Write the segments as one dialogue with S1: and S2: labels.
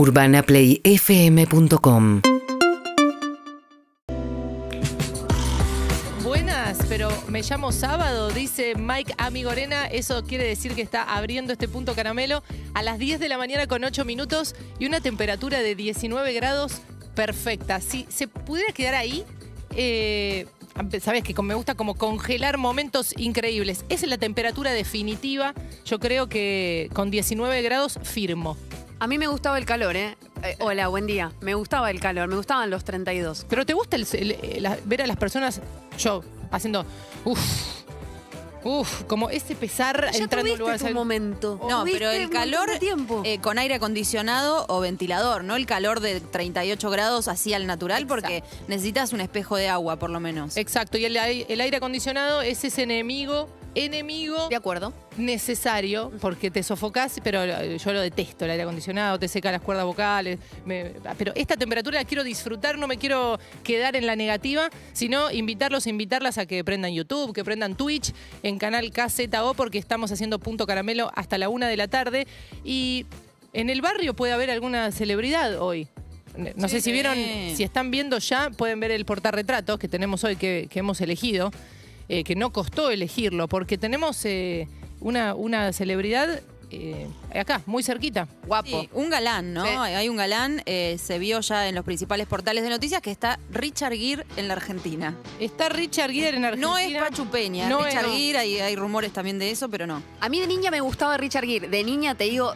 S1: UrbanaPlayFM.com
S2: Buenas, pero me llamo sábado, dice Mike Amigorena. Eso quiere decir que está abriendo este punto caramelo a las 10 de la mañana con 8 minutos y una temperatura de 19 grados perfecta. Si se pudiera quedar ahí, eh, sabes que me gusta como congelar momentos increíbles. Esa es la temperatura definitiva. Yo creo que con 19 grados firmo.
S3: A mí me gustaba el calor, ¿eh? Eh, Hola, buen día. Me gustaba el calor, me gustaban los 32.
S2: Pero ¿te gusta el- el- la- ver a las personas, yo, haciendo, uff, uff, como ese pesar
S3: Ya
S2: entrando en
S3: tuviste
S2: lugares...
S3: tu momento.
S4: No,
S3: Tuviste
S4: pero
S3: un
S4: el
S3: montón
S4: calor
S3: de tiempo.
S4: eh, con aire acondicionado o ventilador, no el calor de 38 grados así al natural, porque necesitas un espejo de agua por lo menos.
S2: Exacto, y el, ai- el aire acondicionado es ese enemigo, enemigo
S3: de acuerdo.
S2: necesario, porque te sofocás, pero eh, yo lo detesto, el aire acondicionado, te seca las cuerdas vocales, me- pero esta temperatura la quiero disfrutar, no me quiero quedar en la negativa, sino invitarlos, invitarlas a que prendan YouTube, que prendan Twitch, en canal KZO, porque estamos haciendo punto caramelo hasta la una de la tarde, y en el barrio puede haber alguna celebridad hoy. No sé
S4: Sí.
S2: si vieron, si están viendo ya, pueden ver el portarretratos que tenemos hoy, que, que hemos elegido, eh, que no costó elegirlo, porque tenemos eh, una, una celebridad eh, acá, muy cerquita.
S3: Guapo.
S4: Sí, un galán, ¿no?
S3: Sí.
S4: Hay un galán, eh, se vio ya en los principales portales de noticias que está Richard Gere en la Argentina.
S2: Está Richard Gere en Argentina.
S4: No es Pachu Peña,
S2: No
S4: Richard
S2: es-
S4: Gere, hay, hay rumores también de eso, pero no.
S3: A mí de niña me gustaba Richard Gere. De niña, te digo,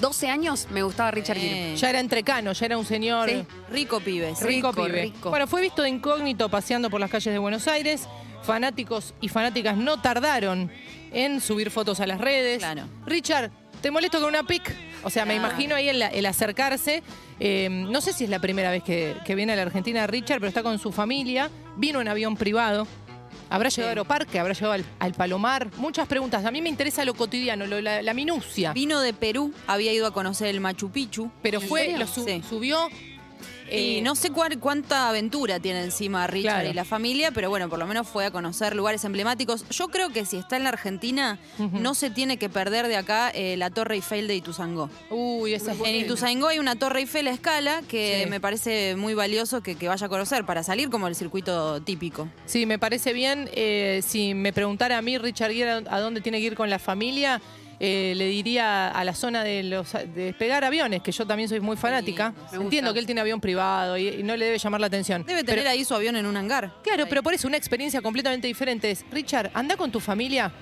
S3: 12 años me gustaba Richard Gere.
S4: Eh,
S2: Ya era entrecano, ya era un señor
S3: Sí.
S4: rico pibe, sí.
S2: rico,
S3: rico,
S2: pibe.
S3: rico.
S2: Bueno, fue visto de incógnito paseando por las calles de Buenos Aires. Fanáticos y fanáticas no tardaron en subir fotos a las redes.
S4: Claro.
S2: Richard, ¿te molesto con una pic? O sea, me imagino ahí el, el acercarse. Eh, no sé si es la primera vez que, que viene a la Argentina Richard, pero está con su familia. Vino en avión privado. ¿Habrá llegado a Aeroparque? ¿Habrá llegado al, al Palomar? Muchas preguntas. A mí me interesa lo cotidiano, lo- la, la minucia.
S4: Vino de Perú, había ido a conocer el Machu Picchu.
S2: Pero
S4: ¿En
S2: fue, lo su-
S4: Sí.
S2: subió.
S4: Y
S2: eh,
S4: no sé cuál- cuánta aventura tiene encima Richard
S2: Claro.
S4: y la familia, pero bueno, por lo menos fue a conocer lugares emblemáticos. Yo creo que si está en la Argentina, no se tiene que perder de acá eh, la Torre Eiffel de Ituzangó.
S2: Uy, esa es
S4: En
S2: buena.
S4: Ituzaingó hay una Torre Eiffel a escala que
S2: Sí.
S4: me parece muy valioso que, que vaya a conocer para salir como el circuito típico.
S2: Sí, me parece bien. Eh, si me preguntara a mí, Richard a dónde tiene que ir con la familia, eh, le diría a la zona de los de despegar aviones, que yo también soy muy fanática. Entiendo que él tiene avión privado y, y no le debe llamar la atención.
S4: Debe tener
S2: Pero-
S4: ahí su avión en un hangar.
S2: Claro,
S4: Ahí.
S2: pero por eso una experiencia completamente diferente es, Richard, anda con tu familia,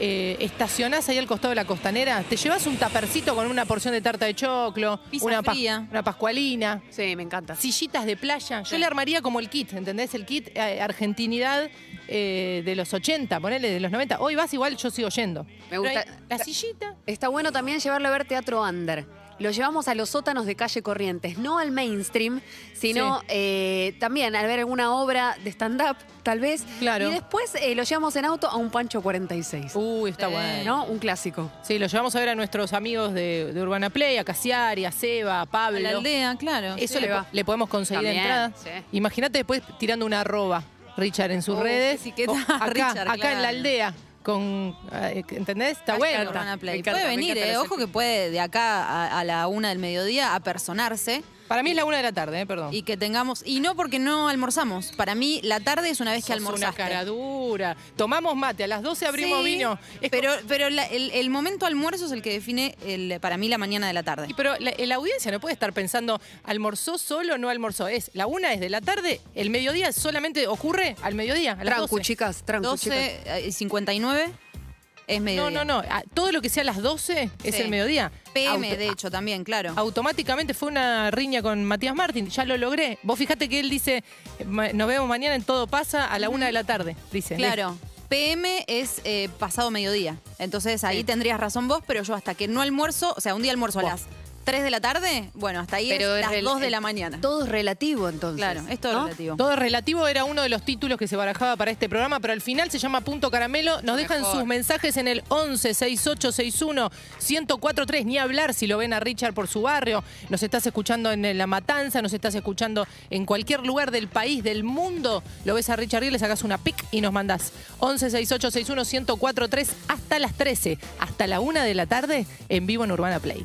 S2: eh, estacionás ahí al costado de la costanera, te llevas un tapercito con una porción de tarta de choclo,
S4: Pizza
S2: una,
S4: fría.
S2: una pascualina,
S3: Sí, me encanta.
S2: sillitas de playa. Yo
S4: Sí.
S2: le armaría como el kit, ¿entendés? El kit eh, argentinidad eh, de los 80, ponele de los 90. Hoy vas igual, yo sigo yendo.
S3: Me gusta-
S2: ahí, La sillita.
S3: Está bueno también llevarlo a ver teatro under. Lo llevamos a los sótanos de calle Corrientes, no al mainstream, sino
S2: Sí.
S3: eh, también al ver alguna obra de stand-up, tal vez.
S2: Claro.
S3: Y después eh, lo llevamos en auto a un Pancho 46.
S2: Uy, está
S4: Eh,
S2: bueno.
S3: ¿No? Un clásico.
S2: Sí, lo llevamos a ver a nuestros amigos de, de Urbana Play, a Casiari, a Seba, a Pablo.
S4: A la aldea, claro.
S2: Eso
S3: Sí,
S2: le,
S3: va.
S2: po- le podemos conseguir
S3: También,
S2: entrada.
S3: sí.
S2: Imagínate después tirando una arroba, Richard, en sus
S4: Oh,
S2: redes. acá,
S4: Richard,
S2: acá en la aldea. Con, eh, ¿Entendés? Está bueno.
S4: puede venir, eh, ojo que puede de acá a, a la una del mediodía apersonarse
S2: Para mí es la una de la tarde, eh, perdón.
S4: y que tengamos. Y no porque no almorzamos. Para mí, la tarde es una vez que
S2: Sos una
S4: almorzaste.
S2: cara dura. Tomamos mate, a las 12 abrimos
S4: Sí,
S2: vino. Es
S4: Pero, pero la- el, el momento almuerzo es el que define el, para mí la mañana de la tarde.
S2: Y pero la, la audiencia no puede estar pensando, ¿almorzó solo o no almorzó? Es la una es de la tarde, el mediodía solamente ocurre al mediodía, a las
S3: Trancu,
S2: 12.
S3: chicas, trancu, chicas.
S4: 12 y 59 es
S2: No,
S4: mediodía.
S2: no, no. a- Todo lo que sea a las 12 es
S4: Sí.
S2: el mediodía.
S4: PM,
S2: Auto-
S4: de hecho, también, claro.
S2: Automáticamente fue una riña con Matías Martín. Ya lo logré. Vos fijate que él dice, "Ma- nos vemos mañana en Todo Pasa a la una de la tarde. Dice.
S4: Claro. PM es eh, pasado mediodía. Entonces ahí tendrías razón vos, pero yo hasta que no almuerzo, o sea, un día almuerzo a
S2: Buah.
S4: las 3 de la tarde, bueno, hasta ahí
S3: Pero
S4: es las
S3: rel-
S4: 2 de la mañana.
S3: Todo es relativo, entonces.
S4: Claro, es todo
S3: ¿no?
S4: relativo.
S2: Todo es relativo era uno de los títulos que se barajaba para este programa, pero al final se llama Punto Caramelo. Nos dejan
S3: Mejor.
S2: sus mensajes en el 11 6861 1043. Ni hablar si lo ven a Richard por su barrio. Nos estás escuchando en La Matanza, nos estás escuchando en cualquier lugar del país, del mundo. Lo ves a Richard y le sacas una pic y nos mandás 11 6861 1043 hasta las 13, hasta la 1 de la tarde en vivo en Urbana Play.